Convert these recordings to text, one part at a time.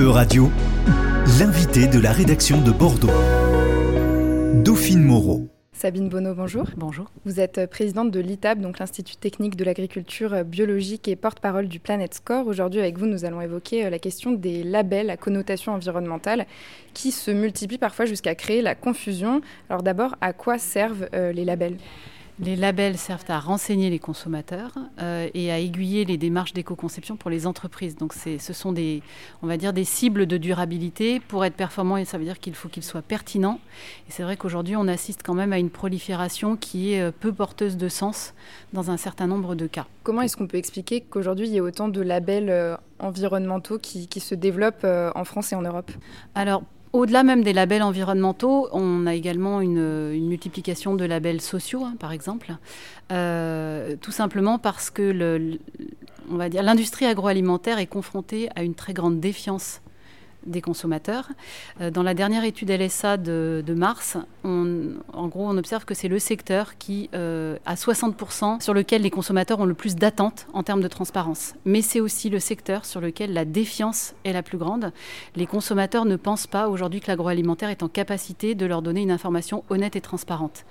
E-Radio, l'invité de la rédaction de Bordeaux. Dauphine Moreau. Sabine Bonneau, bonjour. Bonjour. Vous êtes présidente de l'ITAB, donc l'Institut technique de l'agriculture biologique et porte-parole du Planet Score. Aujourd'hui, avec vous, nous allons évoquer euh, la question des labels à connotation environnementale qui se multiplient parfois jusqu'à créer la confusion. Alors d'abord, à quoi servent euh, les labels? Les labels servent à renseigner les consommateurs euh, et à aiguiller les démarches d'éco-conception pour les entreprises. Donc ce sont des, on va dire, des cibles de durabilité. Pour être performant, et ça veut dire qu'il faut qu'ils soient pertinents. Et c'est vrai qu'aujourd'hui, on assiste quand même à une prolifération qui est euh, peu porteuse de sens dans un certain nombre de cas. Comment est-ce qu'on peut expliquer qu'aujourd'hui, il y ait autant de labels euh, environnementaux qui, qui, se développent en France et en Europe? Alors, au-delà même des labels environnementaux, on a également une, multiplication de labels sociaux, hein, par exemple, euh, tout simplement parce que l'industrie agroalimentaire est confrontée à une très grande défiance des consommateurs. Euh, dans la dernière étude LSA de, mars, en gros, on observe que c'est le secteur qui euh, a 60% sur lequel les consommateurs ont le plus d'attentes en termes de transparence. Mais c'est aussi le secteur sur lequel la défiance est la plus grande. Les consommateurs ne pensent pas aujourd'hui que l'agroalimentaire est en capacité de leur donner une information honnête et transparente.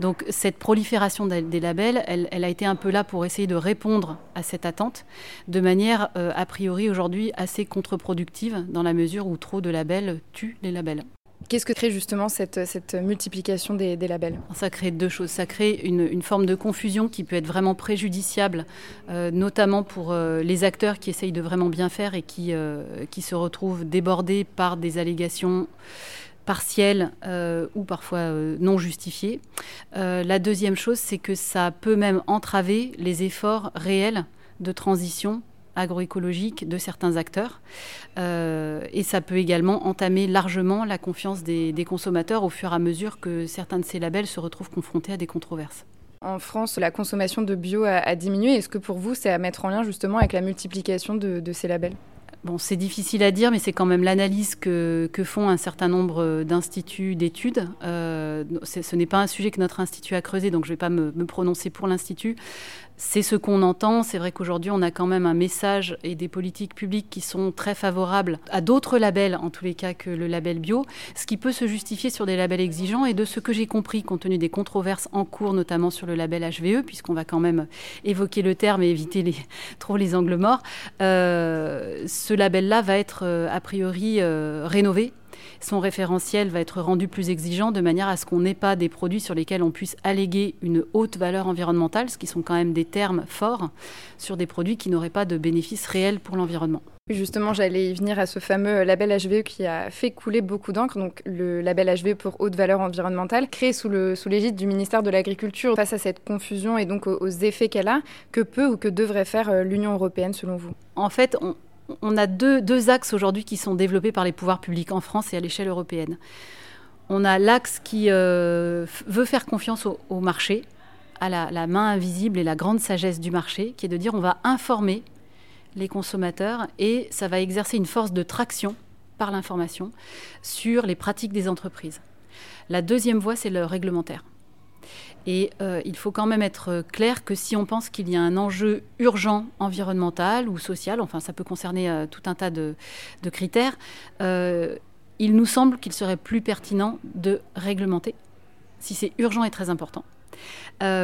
Donc cette prolifération des labels, elle, a été un peu là pour essayer de répondre à cette attente de manière euh, a priori aujourd'hui assez contre-productive dans la mesure où trop de labels tuent les labels. Qu'est-ce que crée justement cette, multiplication des, labels? Ça crée deux choses. Ça crée une, forme de confusion qui peut être vraiment préjudiciable, euh, notamment pour euh, les acteurs qui essayent de vraiment bien faire et qui, euh, qui se retrouvent débordés par des allégations partielles ou parfois non justifiées. la deuxième chose, c'est que ça peut même entraver les efforts réels de transition agroécologique de certains acteurs. Euh, et ça peut également entamer largement la confiance des, consommateurs au fur et à mesure que certains de ces labels se retrouvent confrontés à des controverses. En France, la consommation de bio a, diminué. Est-ce que pour vous, c'est à mettre en lien justement avec la multiplication de, ces labels? Bon, c'est difficile à dire, mais c'est quand même l'analyse que, font un certain nombre d'instituts d'études. Euh, ce n'est pas un sujet que notre institut a creusé, donc je ne vais pas me, me prononcer pour l'institut c'est ce qu'on entend. C'est vrai qu'aujourd'hui, on a quand même un message et des politiques publiques qui sont très favorables à d'autres labels, en tous les cas que le label bio, ce qui peut se justifier sur des labels exigeants. Et de ce que j'ai compris, compte tenu des controverses en cours, notamment sur le label HVE, puisqu'on va quand même évoquer le terme et éviter les, trop les angles morts, euh, ce label-là va être euh, a priori euh, rénové son référentiel va être rendu plus exigeant de manière à ce qu'on n'ait pas des produits sur lesquels on puisse alléguer une haute valeur environnementale, ce qui sont quand même des termes forts, sur des produits qui n'auraient pas de bénéfices réels pour l'environnement. Justement, j'allais y venir à ce fameux label HVE qui a fait couler beaucoup d'encre, donc le label HVE pour haute valeur environnementale, créé sous l'égide du ministère de l'Agriculture. Face à cette confusion et donc aux, effets qu'elle a, que peut ou que devrait faire euh, l'Union européenne selon vous? En fait, on, on a deux, axes aujourd'hui qui sont développés par les pouvoirs publics en France et à l'échelle européenne. On a l'axe qui euh, veut faire confiance au, marché, à la, main invisible et la grande sagesse du marché, qui est de dire on va informer les consommateurs et ça va exercer une force de traction par l'information sur les pratiques des entreprises. La deuxième voie, c'est le réglementaire. Et euh, il faut quand même être clair que si on pense qu'il y a un enjeu urgent environnemental ou social, enfin ça peut concerner euh, tout un tas de, critères, euh, il nous semble qu'il serait plus pertinent de réglementer si c'est urgent et très important.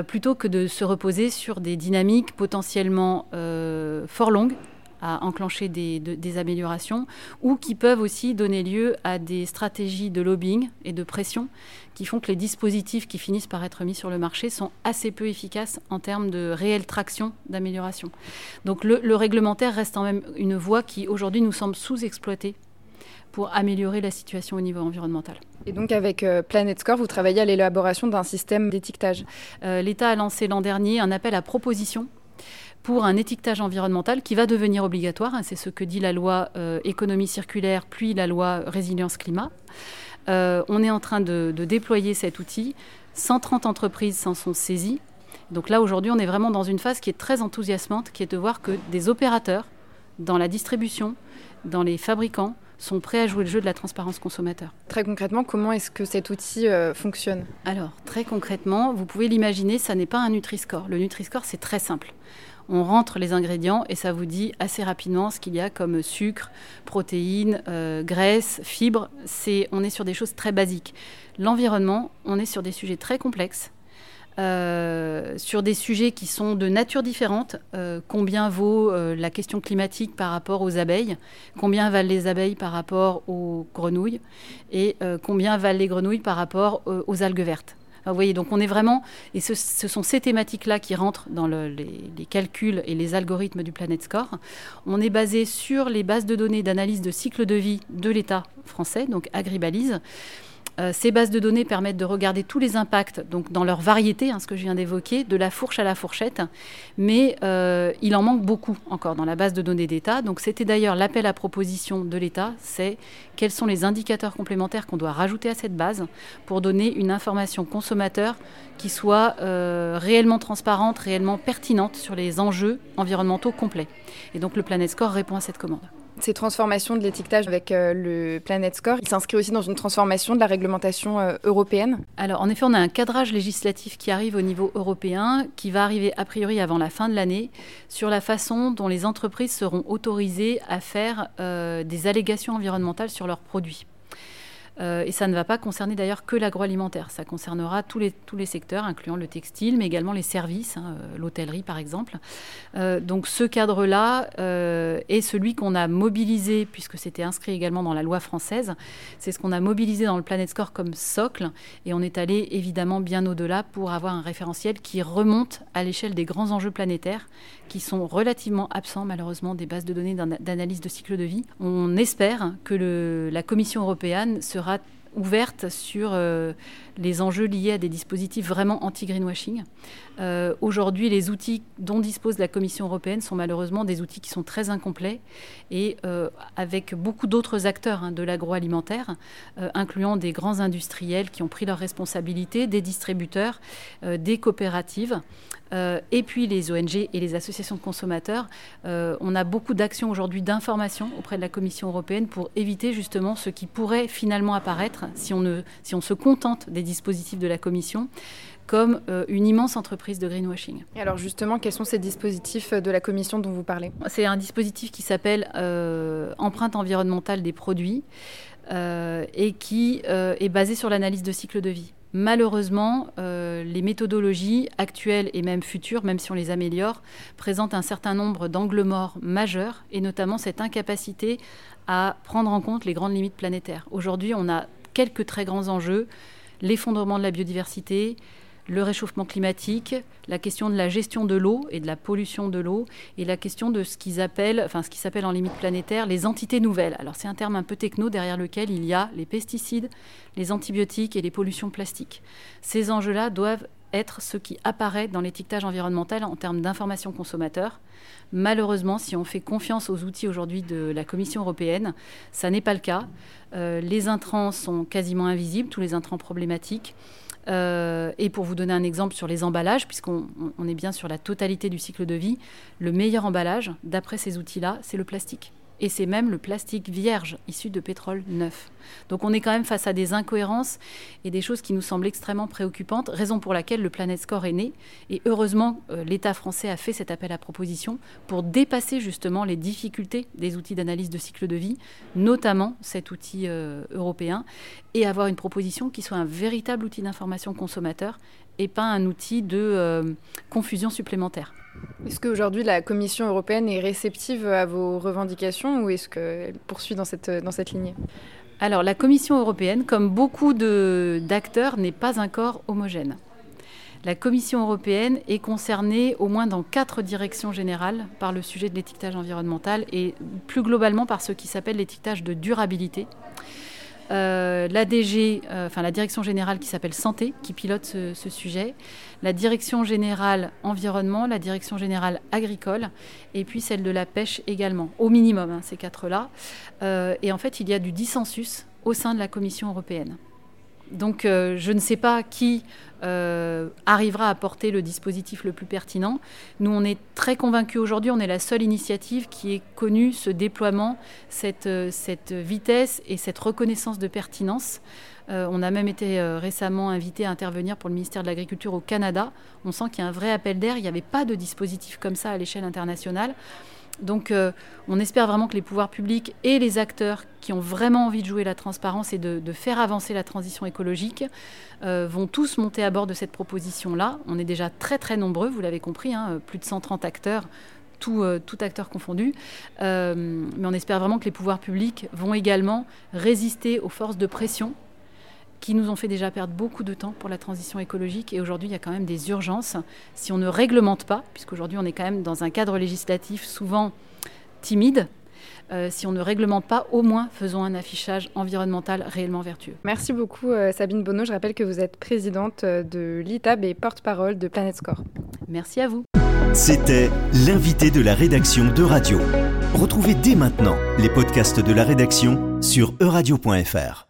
plutôt que de se reposer sur des dynamiques potentiellement fort longues à enclencher des, améliorations ou qui peuvent aussi donner lieu à des stratégies de lobbying et de pression qui font que les dispositifs qui finissent par être mis sur le marché sont assez peu efficaces en termes de réelle traction d'amélioration. Donc le, réglementaire reste quand même une voie qui aujourd'hui nous semble sous-exploitée pour améliorer la situation au niveau environnemental. Et donc avec euh, Planet Score, vous travaillez à l'élaboration d'un système d'étiquetage. Euh, L'État a lancé l'an dernier un appel à proposition pour un étiquetage environnemental qui va devenir obligatoire. Hein, c'est ce que dit la loi euh, économie circulaire, puis la loi résilience climat. Euh, on est en train de, déployer cet outil. 130 entreprises s'en sont saisies. Donc là, aujourd'hui, on est vraiment dans une phase qui est très enthousiasmante, qui est de voir que des opérateurs dans la distribution, dans les fabricants, sont prêts à jouer le jeu de la transparence consommateur. Très concrètement, comment est-ce que cet outil euh, fonctionne? Alors, très concrètement, vous pouvez l'imaginer, ça n'est pas un Nutri-Score. Le Nutri-Score, c'est très simple on rentre les ingrédients et ça vous dit assez rapidement ce qu'il y a comme sucre, protéines, euh, graisse, fibres. On est sur des choses très basiques. L'environnement, on est sur des sujets très complexes. Euh, sur des sujets qui sont de nature différente. Euh, combien vaut la question climatique par rapport aux abeilles? Combien valent les abeilles par rapport aux grenouilles? Et combien valent les grenouilles par rapport aux algues vertes? Vous voyez, donc on est vraiment, et ce, sont ces thématiques-là qui rentrent dans les, calculs et les algorithmes du Planet Score. On est basé sur les bases de données d'analyse de cycle de vie de l'État français, donc Agribalise. Euh, ces bases de données permettent de regarder tous les impacts, dans leur variété, hein, ce que je viens d'évoquer, de la fourche à la fourchette, mais euh, il en manque beaucoup encore dans la base de données d'État. Donc c'était d'ailleurs l'appel à proposition de l'État, c'est quels sont les indicateurs complémentaires qu'on doit rajouter à cette base pour donner une information consommateur qui soit euh, réellement transparente, réellement pertinente sur les enjeux environnementaux complets. Et donc le Planet Score répond à cette commande. Ces transformations de l'étiquetage avec euh, le Planet Score, il s'inscrit aussi dans une transformation de la réglementation euh, européenne Alors en effet, on a un cadrage législatif qui arrive au niveau européen, qui va arriver a priori avant la fin de l'année, sur la façon dont les entreprises seront autorisées à faire euh, des allégations environnementales sur leurs produits. Euh, et ça ne va pas concerner d'ailleurs que l'agroalimentaire, ça concernera tous les, tous les secteurs, incluant le textile, mais également les services, hein, euh, l'hôtellerie par exemple. Euh, donc ce cadre-là est celui qu'on a mobilisé, puisque c'était inscrit également dans la loi française, c'est ce qu'on a mobilisé dans le Planet Score comme socle, et on est allé évidemment bien au-delà pour avoir un référentiel qui remonte à l'échelle des grands enjeux planétaires, qui sont relativement absents malheureusement des bases de données d'analyse de cycle de vie. On espère que la Commission européenne sera ouverte sur euh, les enjeux liés à des dispositifs vraiment anti-greenwashing. Euh, aujourd'hui, les outils dont dispose la Commission européenne sont malheureusement des outils qui sont très incomplets et euh, avec beaucoup d'autres acteurs hein, de l'agroalimentaire, incluant des grands industriels qui ont pris leurs responsabilités, des distributeurs, des coopératives. et puis les ONG et les associations de consommateurs. on a beaucoup d'actions aujourd'hui d'information auprès de la Commission européenne pour éviter justement ce qui pourrait finalement apparaître si on, ne, si on se contente des dispositifs de la Commission comme euh, une immense entreprise de greenwashing. Et alors justement, quels sont ces dispositifs de la Commission dont vous parlez? C'est un dispositif qui s'appelle euh, empreinte environnementale des produits euh, et qui est basé sur l'analyse de cycle de vie. Malheureusement, les méthodologies actuelles et même futures, même si on les améliore, présentent un certain nombre d'angles morts majeurs et notamment cette incapacité à prendre en compte les grandes limites planétaires. Aujourd'hui, on a quelques très grands enjeux, l'effondrement de la biodiversité, le réchauffement climatique, la question de la gestion de l'eau et de la pollution de l'eau, et la question de ce qu'ils appellent, qui s'appelle en limite planétaire, les entités nouvelles. Alors c'est un terme un peu techno derrière lequel il y a les pesticides, les antibiotiques et les pollutions plastiques. Ces enjeux-là doivent être ce qui apparaît dans l'étiquetage environnemental en termes d'information consommateur. Malheureusement, si on fait confiance aux outils aujourd'hui de la Commission européenne, ça n'est pas le cas. Euh, les intrants sont quasiment invisibles, tous les intrants problématiques. Euh, et pour vous donner un exemple sur les emballages, puisqu'on est bien sur la totalité du cycle de vie, le meilleur emballage, d'après ces outils-là, c'est le plastique et c'est même le plastique vierge issu de pétrole neuf. Donc on est quand même face à des incohérences et des choses qui nous semblent extrêmement préoccupantes, raison pour laquelle le Planet Score est né. Et heureusement, euh, l'État français a fait cet appel à proposition pour dépasser justement les difficultés des outils d'analyse de cycle de vie, notamment cet outil euh, européen, et avoir une proposition qui soit un véritable outil d'information consommateur et pas un outil de euh, confusion supplémentaire. Est-ce qu'aujourd'hui la Commission européenne est réceptive à vos revendications ou est-ce qu'elle poursuit dans cette, dans cette lignée? Alors la Commission européenne, comme beaucoup d'acteurs, n'est pas un corps homogène. La Commission européenne est concernée au moins dans quatre directions générales par le sujet de l'étiquetage environnemental et plus globalement par ce qui s'appelle l'étiquetage de durabilité. Euh, la euh, enfin la direction générale qui s'appelle Santé, qui pilote ce, sujet, la direction générale Environnement, la direction générale Agricole, et puis celle de la pêche également, au minimum, hein, ces quatre-là. Euh, et en fait, il y a du dissensus au sein de la Commission européenne. Donc je ne sais pas qui arrivera à porter le dispositif le plus pertinent. Nous, on est très convaincus aujourd'hui, on est la seule initiative qui ait connu ce déploiement, cette, cette vitesse et cette reconnaissance de pertinence. on a même été récemment invité à intervenir pour le ministère de l'Agriculture au Canada. On sent qu'il y a un vrai appel d'air. Il n'y avait pas de dispositif comme ça à l'échelle internationale. Donc euh, on espère vraiment que les pouvoirs publics et les acteurs qui ont vraiment envie de jouer la transparence et de, faire avancer la transition écologique euh, vont tous monter à bord de cette proposition-là. On est déjà très très nombreux, vous l'avez compris, hein, plus de 130 acteurs. Tout, euh, tout acteur confondu. mais on espère vraiment que les pouvoirs publics vont également résister aux forces de pression qui nous ont fait déjà perdre beaucoup de temps pour la transition écologique. Et aujourd'hui, il y a quand même des urgences. Si on ne réglemente pas, puisqu'aujourd'hui on est quand même dans un cadre législatif souvent timide, euh, si on ne réglemente pas, au moins faisons un affichage environnemental réellement vertueux. Merci beaucoup euh, Sabine Bonneau. Je rappelle que vous êtes présidente euh, de l'ITAB et porte-parole de Planet Score. Merci à vous. C'était l'invité de la rédaction de Radio. Retrouvez dès maintenant les podcasts de la rédaction sur euradio.fr.